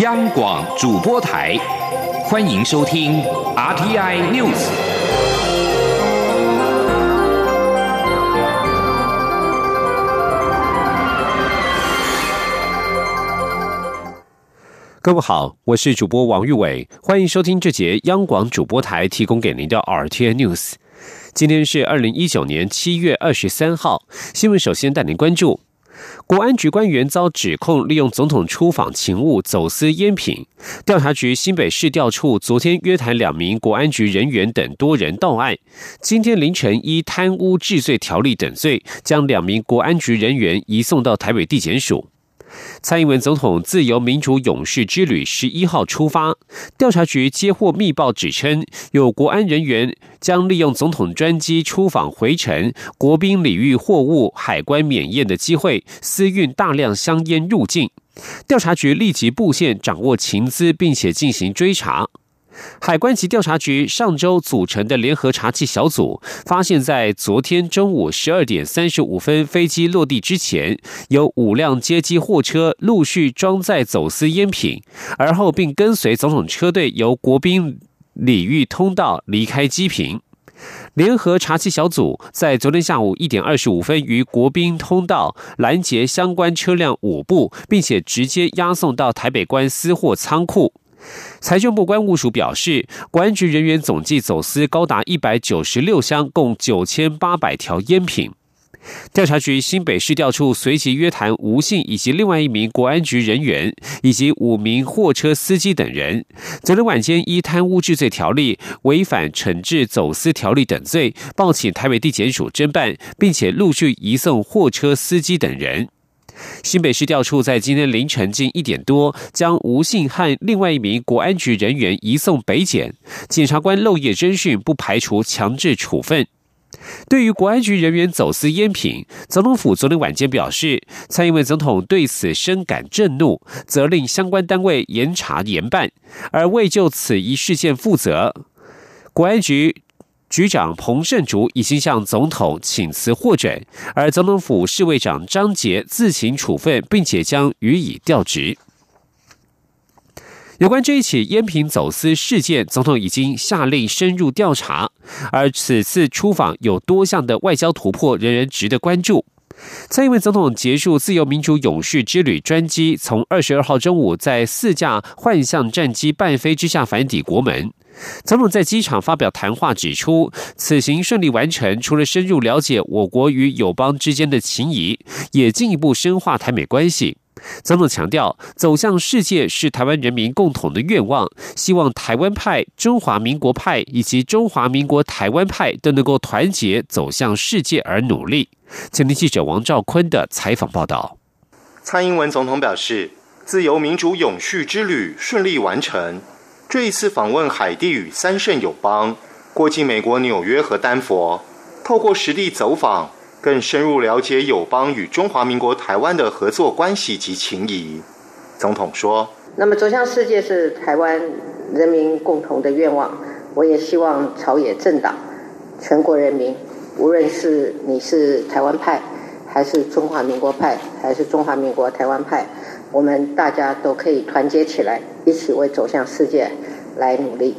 央广主播台，欢迎收听 RTI News。各位好，我是主播王玉伟，欢迎收听这节央广主播台提供给您的 RTI News。今天是二零一九年七月二十三号，新闻首先带您关注。国安局官员遭指控利用总统出访勤务走私烟品，调查局新北市调处昨天约谈两名国安局人员等多人到案，今天凌晨依贪污治罪条例等罪，将两名国安局人员移送到台北地检署。蔡英文总统自由民主勇士之旅十一号出发，调查局接获密报，指称有国安人员将利用总统专机出访回程，国宾礼遇货物海关免验的机会，私运大量香烟入境。调查局立即布线，掌握情资，并且进行追查。海关及调查局上周组成的联合查缉小组，发现，在昨天中午十二点三十五分飞机落地之前，有五辆接机货车陆续装载走私烟品，而后并跟随总统车队由国宾礼遇通道离开机坪。联合查缉小组在昨天下午一点二十五分于国宾通道拦截相关车辆五部，并且直接押送到台北关私货仓库。财政部关务署表示，国安局人员总计走私高达一百九十六箱，共九千八百条烟品。调查局新北市调处随即约谈吴姓以及另外一名国安局人员，以及五名货车司机等人。昨天晚间依贪污治罪条例、违反惩治走私条例等罪，报请台北地检署侦办，并且陆续移送货车司机等人。新北市调处在今天凌晨近一点多，将吴姓和另外一名国安局人员移送北检。检察官漏夜侦讯，不排除强制处分。对于国安局人员走私烟品，总统府昨天晚间表示，蔡英文总统对此深感震怒，责令相关单位严查严办，而未就此一事件负责。国安局。局长彭胜竹已经向总统请辞获准，而总统府侍卫长张杰自行处分，并且将予以调职。有关这一起烟品走私事件，总统已经下令深入调查，而此次出访有多项的外交突破，仍然值得关注。蔡英文总统结束自由民主勇士之旅专机，从二十二号中午在四架幻象战机伴飞之下返抵国门。总统在机场发表谈话，指出此行顺利完成，除了深入了解我国与友邦之间的情谊，也进一步深化台美关系。总统强调，走向世界是台湾人民共同的愿望，希望台湾派、中华民国派以及中华民国台湾派都能够团结走向世界而努力。前听记者王兆坤的采访报道。蔡英文总统表示，自由民主永续之旅顺利完成。这一次访问海地与三圣友邦，过境美国纽约和丹佛，透过实地走访，更深入了解友邦与中华民国台湾的合作关系及情谊。总统说：“那么走向世界是台湾人民共同的愿望，我也希望朝野政党、全国人民，无论是你是台湾派，还是中华民国派，还是中华民国台湾派。”我们大家都可以团结起来，一起为走向世界来努力。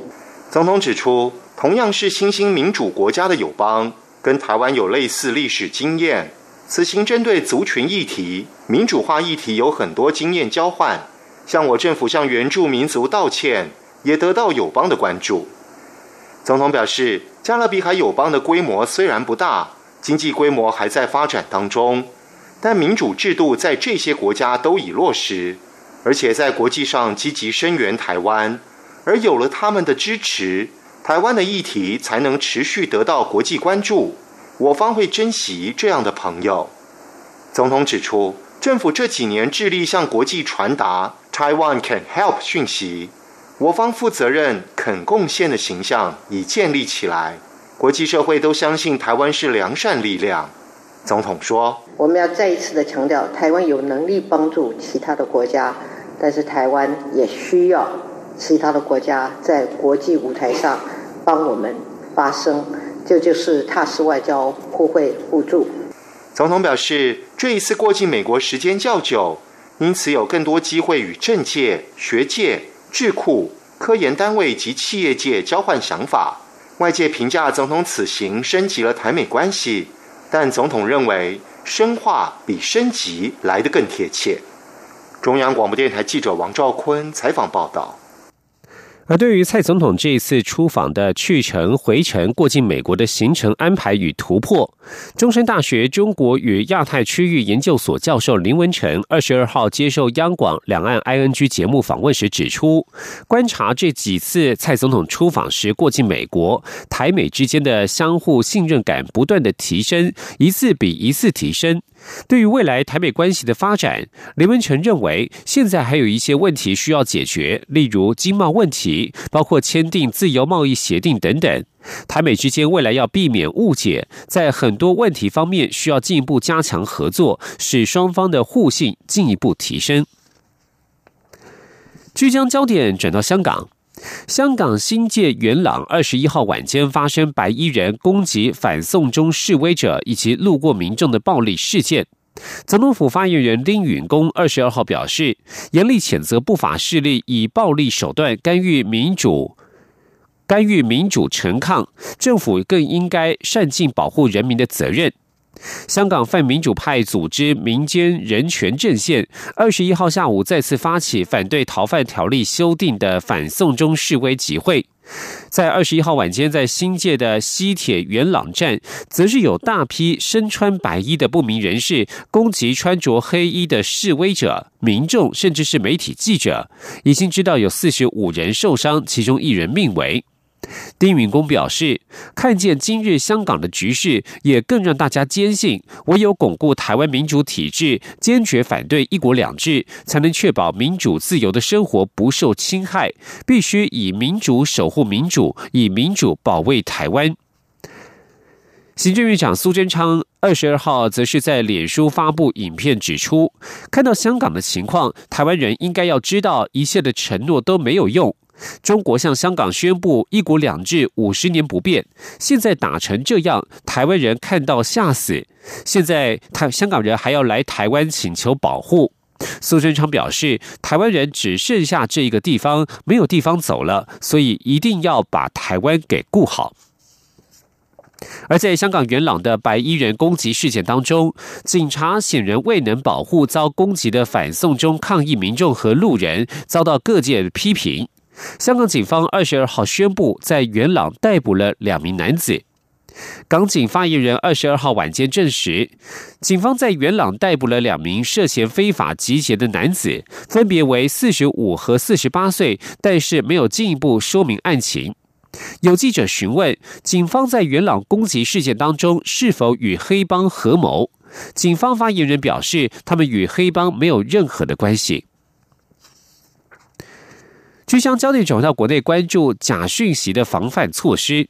总统指出，同样是新兴民主国家的友邦，跟台湾有类似历史经验。此行针对族群议题、民主化议题有很多经验交换。像我政府向原住民族道歉，也得到友邦的关注。总统表示，加勒比海友邦的规模虽然不大，经济规模还在发展当中。但民主制度在这些国家都已落实，而且在国际上积极声援台湾，而有了他们的支持，台湾的议题才能持续得到国际关注。我方会珍惜这样的朋友。总统指出，政府这几年致力向国际传达 “Taiwan can help” 讯息，我方负责任、肯贡献的形象已建立起来，国际社会都相信台湾是良善力量。总统说：“我们要再一次的强调，台湾有能力帮助其他的国家，但是台湾也需要其他的国家在国际舞台上帮我们发声，这就是踏实外交，互惠互助。”总统表示，这一次过境美国时间较久，因此有更多机会与政界、学界、智库、科研单位及企业界交换想法。外界评价总统此行升级了台美关系，但总统认为深化比升级来得更贴切。中央广播电台记者王兆坤采访报道。而对于蔡总统这一次出访的去程、回程、过境美国的行程安排与突破，中山大学中国与亚太区域研究所教授林文成二十二号接受央广两岸 ING 节目访问时指出，观察这几次蔡总统出访时过境美国，台美之间的相互信任感不断的提升，一次比一次提升。对于未来台美关系的发展，林文成认为，现在还有一些问题需要解决，例如经贸问题，包括签订自由贸易协定等等。台美之间未来要避免误解，在很多问题方面需要进一步加强合作，使双方的互信进一步提升。即将焦点转到香港。香港新界元朗二十一号晚间发生白衣人攻击反送中示威者以及路过民众的暴力事件。总统府发言人丁允恭二十二号表示，严厉谴责不法势力以暴力手段干预民主、干预民主陈抗，政府更应该善尽保护人民的责任。香港泛民主派组织民间人权阵线二十一号下午再次发起反对逃犯条例修订的反送中示威集会，在二十一号晚间，在新界的西铁元朗站，则是有大批身穿白衣的不明人士攻击穿着黑衣的示威者、民众，甚至是媒体记者。已经知道有四十五人受伤，其中一人命危。丁允恭表示，看见今日香港的局势，也更让大家坚信，唯有巩固台湾民主体制，坚决反对一国两制，才能确保民主自由的生活不受侵害。必须以民主守护民主，以民主保卫台湾。行政院长苏贞昌二十二号则是在脸书发布影片，指出，看到香港的情况，台湾人应该要知道，一切的承诺都没有用。中国向香港宣布“一国两制”五十年不变，现在打成这样，台湾人看到吓死。现在台香港人还要来台湾请求保护。苏贞昌表示，台湾人只剩下这一个地方，没有地方走了，所以一定要把台湾给顾好。而在香港元朗的白衣人攻击事件当中，警察显然未能保护遭攻击的反送中抗议民众和路人，遭到各界批评。香港警方二十二号宣布，在元朗逮捕了两名男子。港警发言人二十二号晚间证实，警方在元朗逮捕了两名涉嫌非法集结的男子，分别为四十五和四十八岁，但是没有进一步说明案情。有记者询问，警方在元朗攻击事件当中是否与黑帮合谋？警方发言人表示，他们与黑帮没有任何的关系。据将焦点转到国内，关注假讯息的防范措施。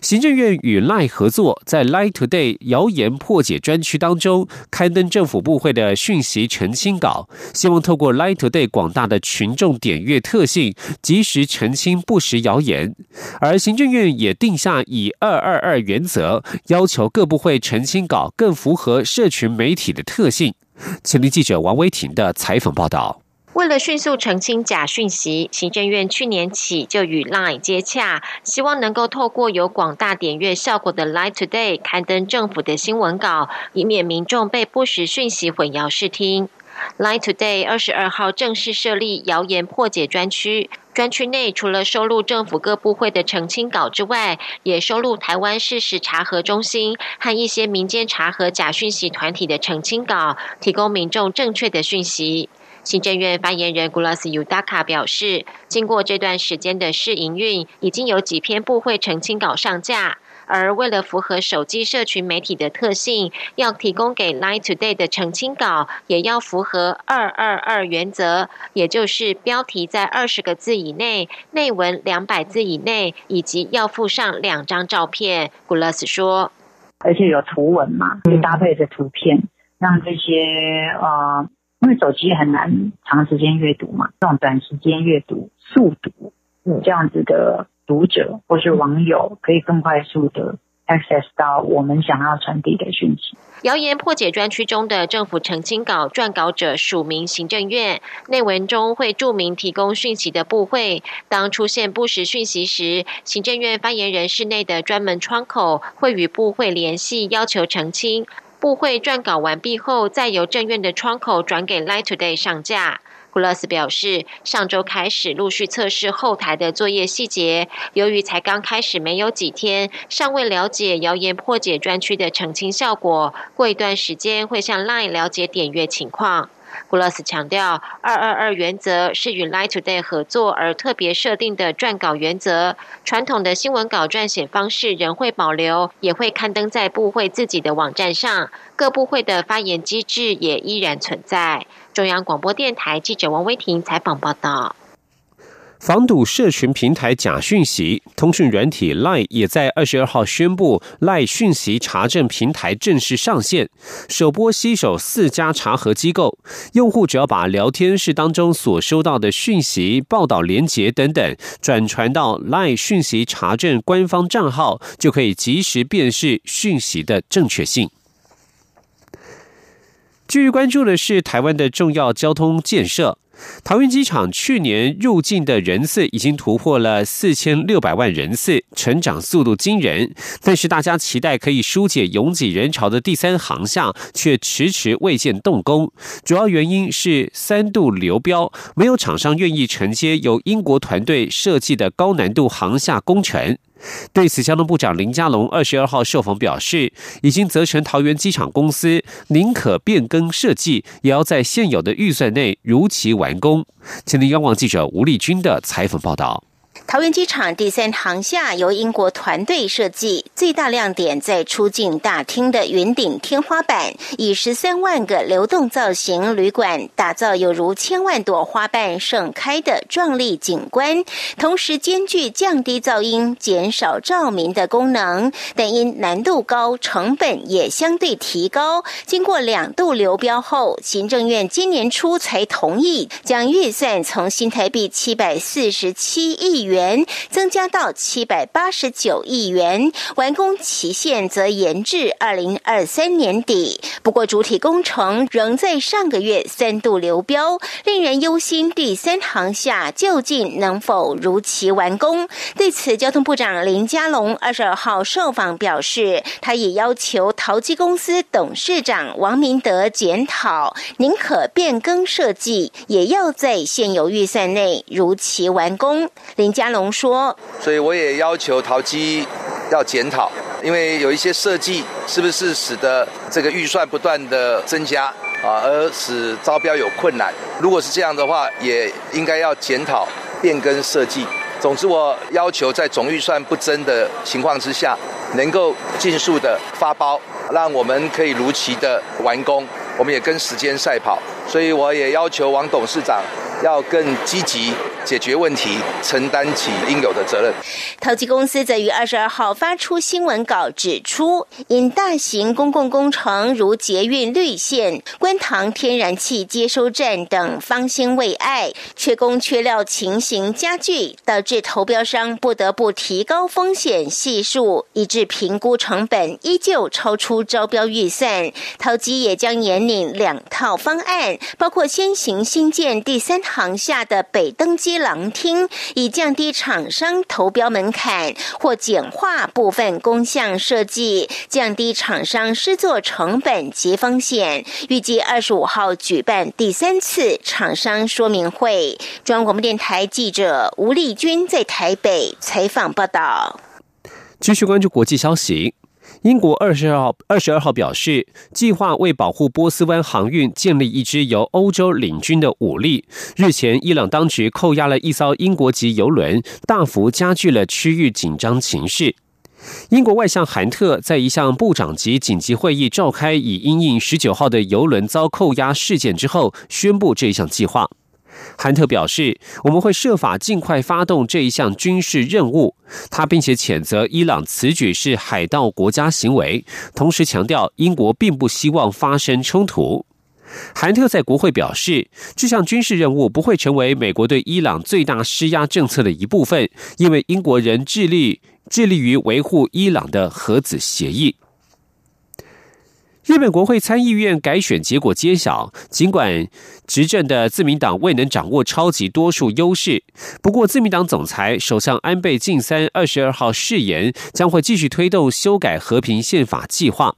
行政院与赖合作，在 Lie Today 谣言破解专区当中刊登政府部会的讯息澄清稿，希望透过 Lie Today 广大的群众点阅特性，及时澄清不实谣言。而行政院也定下以二二二原则，要求各部会澄清稿更符合社群媒体的特性。前听记者王威婷的采访报道。为了迅速澄清假讯息，行政院去年起就与 Line 接洽，希望能够透过有广大点阅效果的 Line Today 刊登政府的新闻稿，以免民众被不实讯息混淆视听。Line Today 二十二号正式设立谣言破解专区，专区内除了收录政府各部会的澄清稿之外，也收录台湾事实查核中心和一些民间查核假讯息团体的澄清稿，提供民众正确的讯息。行政院发言人 Gulas Yudaka 表示，经过这段时间的试营运，已经有几篇部会澄清稿上架。而为了符合手机社群媒体的特性，要提供给 Line Today 的澄清稿，也要符合二二二原则，也就是标题在二十个字以内，内文两百字以内，以及要附上两张照片。Gulas 说，而且有图文嘛，就搭配着图片，让这些呃。因为手机很难长时间阅读嘛，这种短时间阅读速读，这样子的读者或是网友可以更快速的 access 到我们想要传递的讯息。谣言破解专区中的政府澄清稿撰稿者署名行政院，内文中会注明提供讯息的部会。当出现不实讯息时，行政院发言人室内的专门窗口会与部会联系，要求澄清。部会撰稿完毕后，再由政院的窗口转给 Light Today 上架。古勒斯表示，上周开始陆续测试后台的作业细节，由于才刚开始没有几天，尚未了解谣言破解专区的澄清效果。过一段时间会向 Line 了解点阅情况。古勒斯强调，二二二原则是与 Live Today 合作而特别设定的撰稿原则，传统的新闻稿撰写方式仍会保留，也会刊登在部会自己的网站上，各部会的发言机制也依然存在。中央广播电台记者王威婷采访报道。防堵社群平台假讯息，通讯软体 Line 也在二十二号宣布，Line 讯息查证平台正式上线，首波携手四家查核机构，用户只要把聊天室当中所收到的讯息、报道连结等等转传到 Line 讯息查证官方账号，就可以及时辨识讯息的正确性。继续关注的是台湾的重要交通建设。桃园机场去年入境的人次已经突破了四千六百万人次，成长速度惊人。但是大家期待可以疏解拥挤人潮的第三航厦，却迟迟未见动工。主要原因是三度流标，没有厂商愿意承接由英国团队设计的高难度航厦工程。对此，交通部长林佳龙二十二号受访表示，已经责成桃园机场公司宁可变更设计，也要在现有的预算内如期完工。前听央广记者吴立军的采访报道。桃园机场第三航厦由英国团队设计，最大亮点在出境大厅的云顶天花板，以十三万个流动造型旅馆打造有如千万朵花瓣盛开的壮丽景观，同时兼具降低噪音、减少照明的功能。但因难度高，成本也相对提高。经过两度流标后，行政院今年初才同意将预算从新台币七百四十七亿元。元增加到七百八十九亿元，完工期限则延至二零二三年底。不过，主体工程仍在上个月三度流标，令人忧心。第三航厦究竟能否如期完工？对此，交通部长林佳龙二十二号受访表示，他也要求淘机公司董事长王明德检讨，宁可变更设计，也要在现有预算内如期完工。林佳。龙说：“所以我也要求淘机要检讨，因为有一些设计是不是使得这个预算不断的增加啊，而使招标有困难。如果是这样的话，也应该要检讨变更设计。总之，我要求在总预算不增的情况之下，能够尽速的发包，让我们可以如期的完工。我们也跟时间赛跑，所以我也要求王董事长。”要更积极解决问题，承担起应有的责任。投机公司则于二十二号发出新闻稿，指出因大型公共工程如捷运绿线、观塘天然气接收站等方兴未艾，缺工缺料情形加剧，导致投标商不得不提高风险系数，以致评估成本依旧超出招标预算。投机也将引领两套方案，包括先行新建第三。航下的北登机廊厅，以降低厂商投标门槛或简化部分工项设计，降低厂商施作成本及风险。预计二十五号举办第三次厂商说明会。中央广播电台记者吴丽君在台北采访报道。继续关注国际消息。英国二十二号二十二号表示，计划为保护波斯湾航运建立一支由欧洲领军的武力。日前，伊朗当局扣押了一艘英国籍油轮，大幅加剧了区域紧张情势。英国外相韩特在一项部长级紧急会议召开，以因应十九号的油轮遭扣押事件之后，宣布这一项计划。韩特表示，我们会设法尽快发动这一项军事任务。他并且谴责伊朗此举是海盗国家行为，同时强调英国并不希望发生冲突。韩特在国会表示，这项军事任务不会成为美国对伊朗最大施压政策的一部分，因为英国人致力致力于维护伊朗的核子协议。日本国会参议院改选结果揭晓，尽管执政的自民党未能掌握超级多数优势，不过自民党总裁首相安倍晋三二十二号誓言，将会继续推动修改和平宪法计划。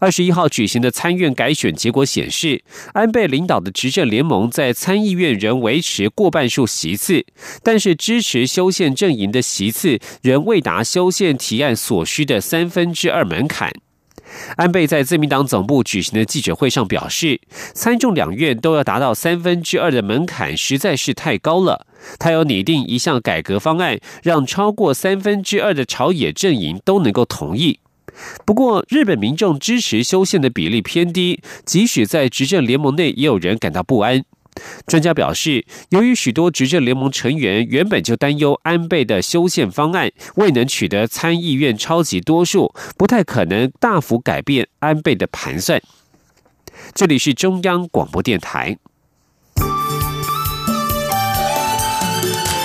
二十一号举行的参院改选结果显示，安倍领导的执政联盟在参议院仍维持过半数席次，但是支持修宪阵营的席次仍未达修宪提案所需的三分之二门槛。安倍在自民党总部举行的记者会上表示，参众两院都要达到三分之二的门槛实在是太高了。他要拟定一项改革方案，让超过三分之二的朝野阵营都能够同意。不过，日本民众支持修宪的比例偏低，即使在执政联盟内，也有人感到不安。专家表示，由于许多执政联盟成员原本就担忧安倍的修宪方案未能取得参议院超级多数，不太可能大幅改变安倍的盘算。这里是中央广播电台。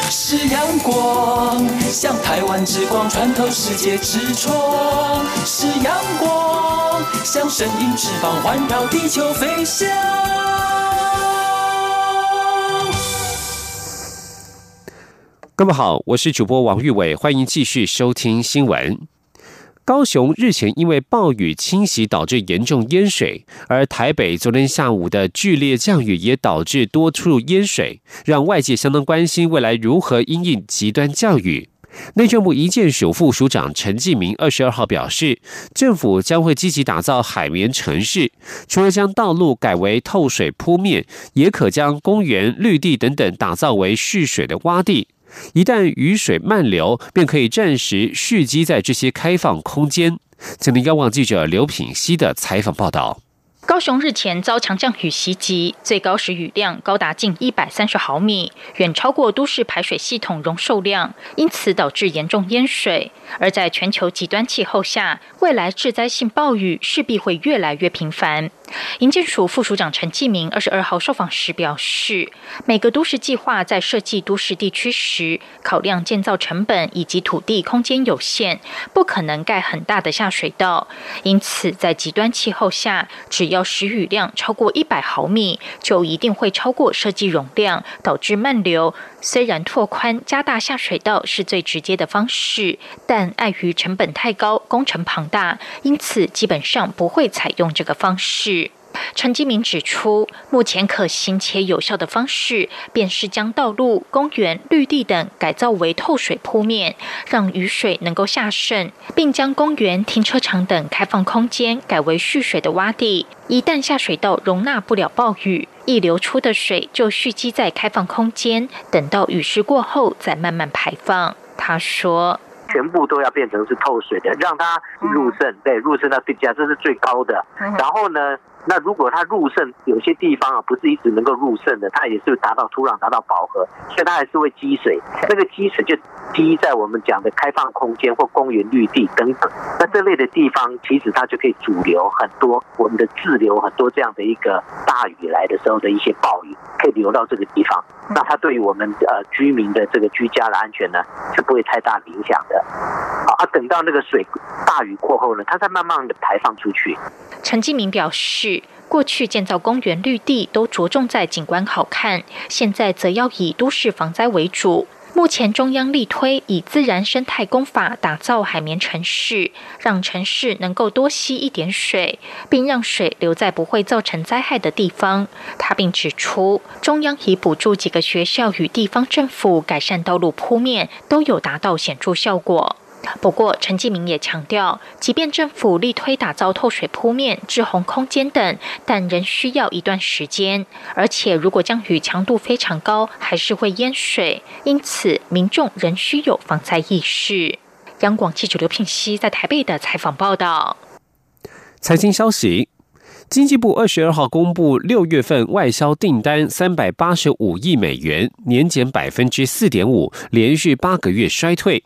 是阳光，像台湾之光穿透世界之窗；是阳光，像神鹰翅膀环绕地球飞翔。各位好，我是主播王玉伟，欢迎继续收听新闻。高雄日前因为暴雨侵袭导致严重淹水，而台北昨天下午的剧烈降雨也导致多处淹水，让外界相当关心未来如何因应极端降雨。内政部一建署副署长陈继明二十二号表示，政府将会积极打造海绵城市，除了将道路改为透水铺面，也可将公园、绿地等等打造为蓄水的洼地。一旦雨水漫流，便可以暂时蓄积在这些开放空间。请听央广记者刘品希的采访报道。高雄日前遭强降雨袭击，最高时雨量高达近一百三十毫米，远超过都市排水系统容受量，因此导致严重淹水。而在全球极端气候下，未来致灾性暴雨势必会越来越频繁。营建署副署长陈继明二十二号受访时表示，每个都市计划在设计都市地区时，考量建造成本以及土地空间有限，不可能盖很大的下水道。因此，在极端气候下，只要时雨量超过一百毫米，就一定会超过设计容量，导致漫流。虽然拓宽、加大下水道是最直接的方式，但碍于成本太高、工程庞大，因此基本上不会采用这个方式。陈基明指出，目前可行且有效的方式，便是将道路、公园、绿地等改造为透水铺面，让雨水能够下渗，并将公园、停车场等开放空间改为蓄水的洼地。一旦下水道容纳不了暴雨，溢流出的水就蓄积在开放空间，等到雨势过后再慢慢排放。他说。全部都要变成是透水的，让它入渗，对，入渗到地下，这是最高的。然后呢？那如果它入渗，有些地方啊不是一直能够入渗的，它也是达到土壤达到饱和，所以它还是会积水。那个积水就积在我们讲的开放空间或公园绿地等等。那这类的地方，其实它就可以主流很多我们的自流很多这样的一个大雨来的时候的一些暴雨，可以流到这个地方。那它对于我们呃居民的这个居家的安全呢，是不会太大影响的。好啊，等到那个水大雨过后呢，它再慢慢的排放出去。陈继明表示，过去建造公园绿地都着重在景观好看，现在则要以都市防灾为主。目前中央力推以自然生态工法打造海绵城市，让城市能够多吸一点水，并让水留在不会造成灾害的地方。他并指出，中央已补助几个学校与地方政府改善道路铺面，都有达到显著效果。不过，陈继明也强调，即便政府力推打造透水铺面、滞洪空间等，但仍需要一段时间。而且，如果降雨强度非常高，还是会淹水，因此民众仍需有防灾意识。央广记者刘聘熙在台北的采访报道。财经消息。经济部二十二号公布六月份外销订单三百八十五亿美元，年减百分之四点五，连续八个月衰退。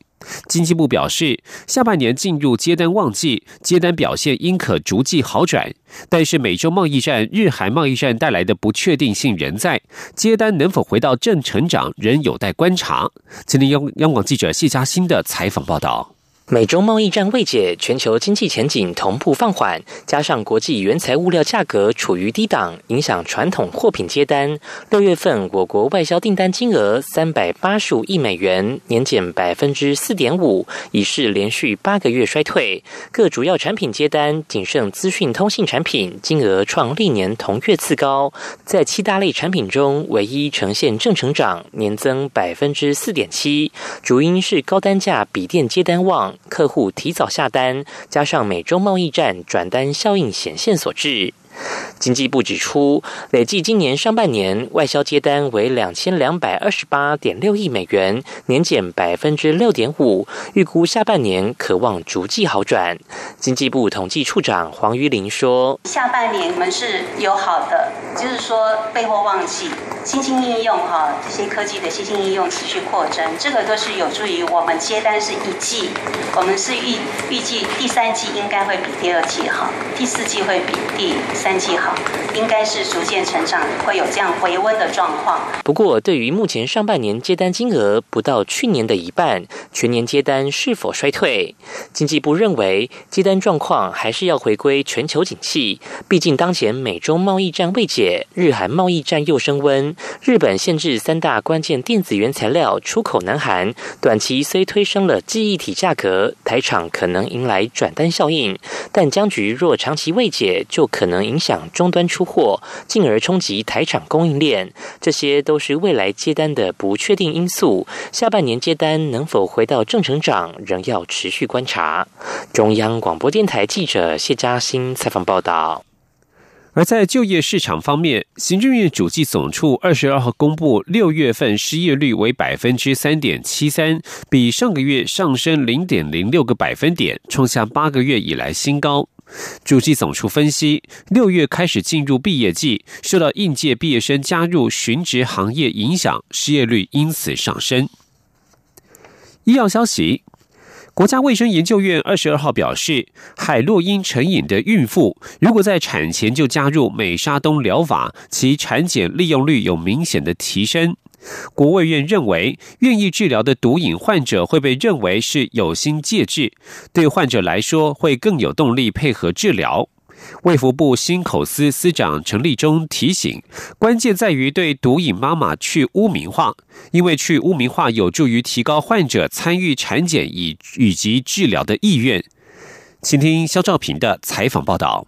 经济部表示，下半年进入接单旺季，接单表现应可逐季好转。但是，美洲贸易战、日韩贸易战带来的不确定性仍在，接单能否回到正成长，仍有待观察。今天央央广记者谢嘉欣的采访报道。美中贸易战未解，全球经济前景同步放缓，加上国际原材物料价格处于低档，影响传统货品接单。六月份我国外销订单金额三百八十五亿美元，年减百分之四点五，已是连续八个月衰退。各主要产品接单仅剩资讯通信产品，金额创历年同月次高，在七大类产品中唯一呈现正成长，年增百分之四点七，主因是高单价笔电接单旺。客户提早下单，加上美中贸易战转单效应显现所致。经济部指出，累计今年上半年外销接单为两千两百二十八点六亿美元，年减百分之六点五。预估下半年可望逐季好转。经济部统计处长黄玉玲说：“下半年我们是有好的，就是说备货旺季，新兴应用哈这些科技的新兴应用持续扩增，这个都是有助于我们接单是一季，我们是预预计第三季应该会比第二季好，第四季会比第三。”季好，应该是逐渐成长，会有这样回温的状况。不过，对于目前上半年接单金额不到去年的一半，全年接单是否衰退？经济部认为，接单状况还是要回归全球景气。毕竟，当前美中贸易战未解，日韩贸易战又升温，日本限制三大关键电子原材料出口南韩，短期虽推升了记忆体价格，台厂可能迎来转单效应，但僵局若长期未解，就可能影。响终端出货，进而冲击台厂供应链，这些都是未来接单的不确定因素。下半年接单能否回到正成长，仍要持续观察。中央广播电台记者谢嘉欣采访报道。而在就业市场方面，行政院主计总处二十二号公布，六月份失业率为百分之三点七三，比上个月上升零点零六个百分点，创下八个月以来新高。主计总处分析，六月开始进入毕业季，受到应届毕业生加入寻职行业影响，失业率因此上升。医药消息，国家卫生研究院二十二号表示，海洛因成瘾的孕妇，如果在产前就加入美沙东疗法，其产检利用率有明显的提升。国卫院认为，愿意治疗的毒瘾患者会被认为是有心戒治，对患者来说会更有动力配合治疗。卫福部新口司司长陈立忠提醒，关键在于对毒瘾妈妈去污名化，因为去污名化有助于提高患者参与产检以以及治疗的意愿。请听肖兆平的采访报道。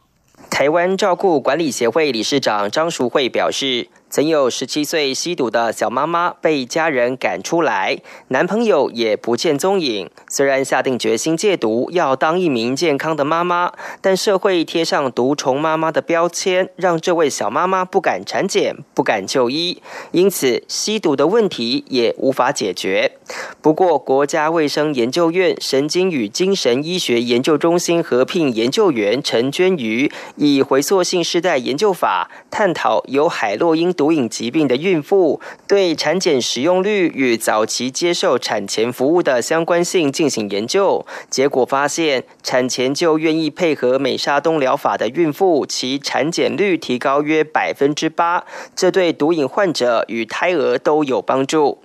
台湾照顾管理协会理事长张淑慧表示。曾有十七岁吸毒的小妈妈被家人赶出来，男朋友也不见踪影。虽然下定决心戒毒，要当一名健康的妈妈，但社会贴上毒虫妈妈的标签，让这位小妈妈不敢产检、不敢就医，因此吸毒的问题也无法解决。不过，国家卫生研究院神经与精神医学研究中心合聘研究员陈娟瑜，以回溯性世代研究法探讨有海洛因。毒瘾疾病的孕妇对产检使用率与早期接受产前服务的相关性进行研究，结果发现，产前就愿意配合美沙东疗法的孕妇，其产检率提高约百分之八，这对毒瘾患者与胎儿都有帮助。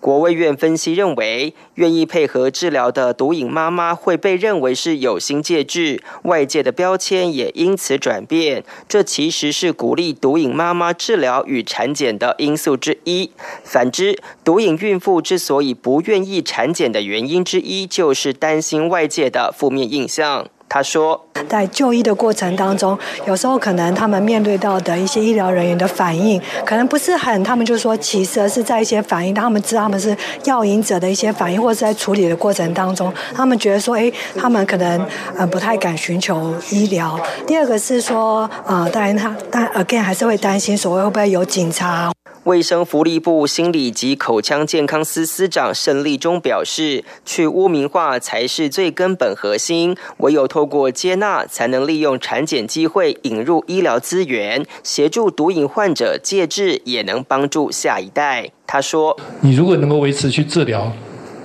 国卫院分析认为，愿意配合治疗的毒瘾妈妈会被认为是有心戒治，外界的标签也因此转变。这其实是鼓励毒瘾妈妈治疗与产检的因素之一。反之，毒瘾孕妇之所以不愿意产检的原因之一，就是担心外界的负面印象。他说，在就医的过程当中，有时候可能他们面对到的一些医疗人员的反应，可能不是很，他们就说其实是在一些反应，他们知道他们是药瘾者的一些反应，或者在处理的过程当中，他们觉得说，哎，他们可能呃不太敢寻求医疗。第二个是说，呃，当然他但 again 还是会担心，所谓会不会有警察。卫生福利部心理及口腔健康司司长盛立忠表示，去污名化才是最根本核心，唯有透透过接纳，才能利用产检机会引入医疗资源，协助毒瘾患者戒治，也能帮助下一代。他说：“你如果能够维持去治疗，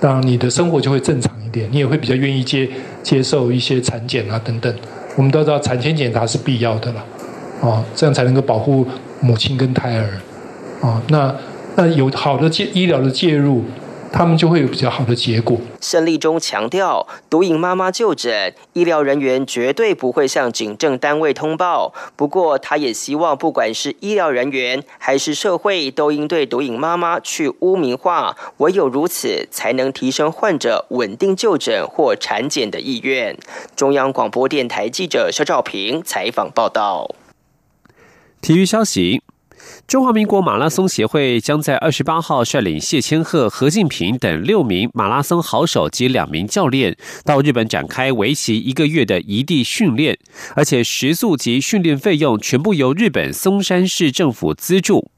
当然你的生活就会正常一点，你也会比较愿意接接受一些产检啊等等。我们都知道产前检查是必要的了，哦，这样才能够保护母亲跟胎儿。”啊，那那有好的介医疗的介入，他们就会有比较好的结果。胜利中强调，毒瘾妈妈就诊，医疗人员绝对不会向警政单位通报。不过，他也希望不管是医疗人员还是社会，都应对毒瘾妈妈去污名化，唯有如此，才能提升患者稳定就诊或产检的意愿。中央广播电台记者肖兆平采访报道。体育消息。中华民国马拉松协会将在二十八号率领谢千鹤、何敬平等六名马拉松好手及两名教练到日本展开为期一个月的异地训练，而且食宿及训练费用全部由日本松山市政府资助。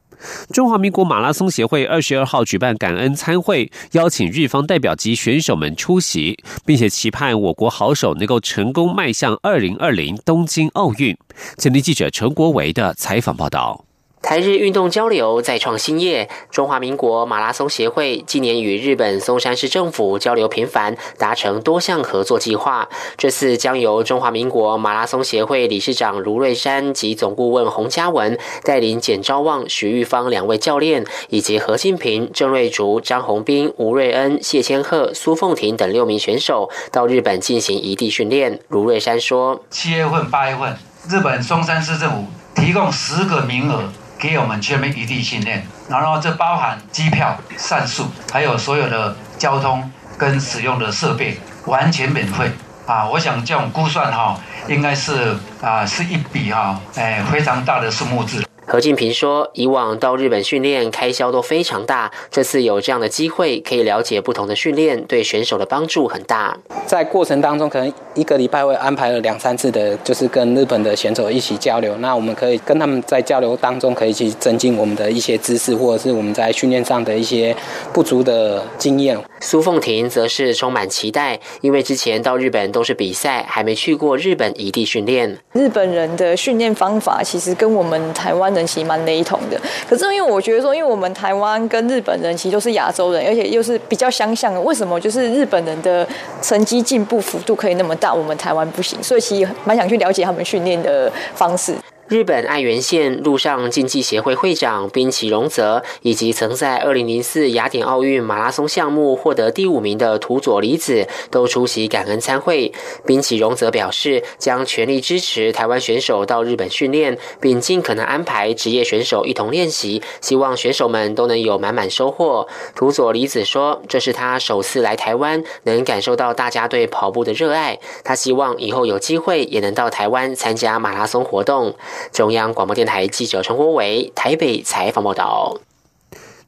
中华民国马拉松协会二十二号举办感恩参会，邀请日方代表及选手们出席，并且期盼我国好手能够成功迈向二零二零东京奥运。前天记者陈国维的采访报道。台日运动交流再创新业，中华民国马拉松协会今年与日本松山市政府交流频繁，达成多项合作计划。这次将由中华民国马拉松协会理事长卢瑞山及总顾问洪嘉文带领简昭旺、许玉芳两位教练，以及何庆平、郑瑞竹、张宏斌、吴瑞恩、谢千鹤、苏凤婷等六名选手到日本进行异地训练。卢瑞山说：“七月份、八月份，日本松山市政府提供十个名额。”给我们全面一地训练，然后这包含机票、膳宿，还有所有的交通跟使用的设备，完全免费啊！我想这种估算哈，应该是啊是一笔哈，哎非常大的数目字。何敬平说：“以往到日本训练开销都非常大，这次有这样的机会，可以了解不同的训练，对选手的帮助很大。在过程当中，可能一个礼拜会安排了两三次的，就是跟日本的选手一起交流。那我们可以跟他们在交流当中，可以去增进我们的一些知识，或者是我们在训练上的一些不足的经验。”苏凤婷则是充满期待，因为之前到日本都是比赛，还没去过日本异地训练。日本人的训练方法其实跟我们台湾人。其实蛮雷同的，可是因为我觉得说，因为我们台湾跟日本人其实都是亚洲人，而且又是比较相像的，为什么就是日本人的成绩进步幅度可以那么大，我们台湾不行？所以其实蛮想去了解他们训练的方式。日本爱媛县陆上竞技协会会长滨崎荣泽，以及曾在二零零四雅典奥运马拉松项目获得第五名的土佐梨子，都出席感恩参会。滨崎荣泽表示，将全力支持台湾选手到日本训练，并尽可能安排职业选手一同练习，希望选手们都能有满满收获。土佐梨子说，这是他首次来台湾，能感受到大家对跑步的热爱。他希望以后有机会也能到台湾参加马拉松活动。中央广播电台记者陈国伟台北采访报道。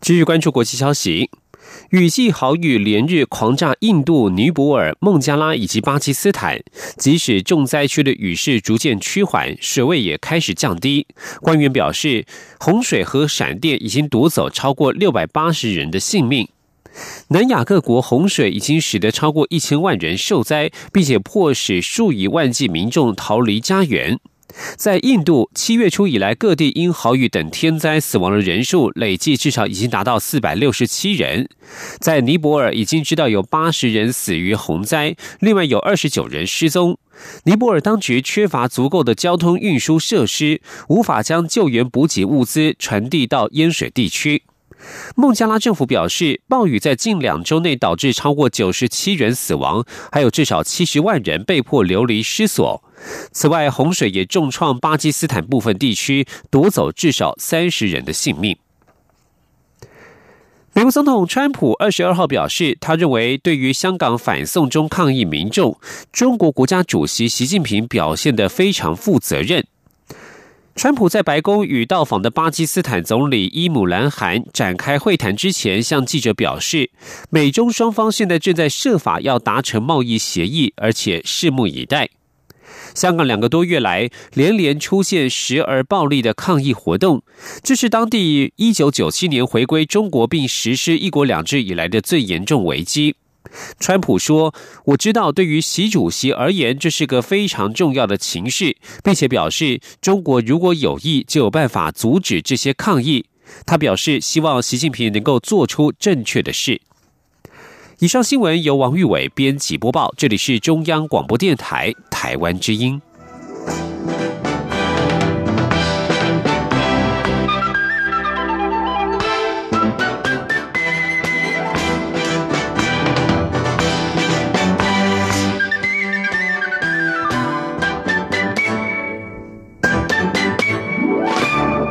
继续关注国际消息，雨季豪雨连日狂炸印度、尼泊尔、孟加拉以及巴基斯坦，即使重灾区的雨势逐渐趋缓，水位也开始降低。官员表示，洪水和闪电已经夺走超过六百八十人的性命。南亚各国洪水已经使得超过一千万人受灾，并且迫使数以万计民众逃离家园。在印度，七月初以来，各地因豪雨等天灾死亡的人数累计至少已经达到四百六十七人。在尼泊尔，已经知道有八十人死于洪灾，另外有二十九人失踪。尼泊尔当局缺乏足够的交通运输设施，无法将救援补给物资传递到淹水地区。孟加拉政府表示，暴雨在近两周内导致超过九十七人死亡，还有至少七十万人被迫流离失所。此外，洪水也重创巴基斯坦部分地区，夺走至少三十人的性命。美国总统川普二十二号表示，他认为对于香港反送中抗议民众，中国国家主席习近平表现得非常负责任。川普在白宫与到访的巴基斯坦总理伊姆兰汗展开会谈之前，向记者表示，美中双方现在正在设法要达成贸易协议，而且拭目以待。香港两个多月来连连出现时而暴力的抗议活动，这是当地一九九七年回归中国并实施“一国两制”以来的最严重危机。川普说：“我知道，对于习主席而言，这是个非常重要的情势，并且表示，中国如果有意，就有办法阻止这些抗议。他表示，希望习近平能够做出正确的事。”以上新闻由王玉伟编辑播报，这里是中央广播电台台湾之音。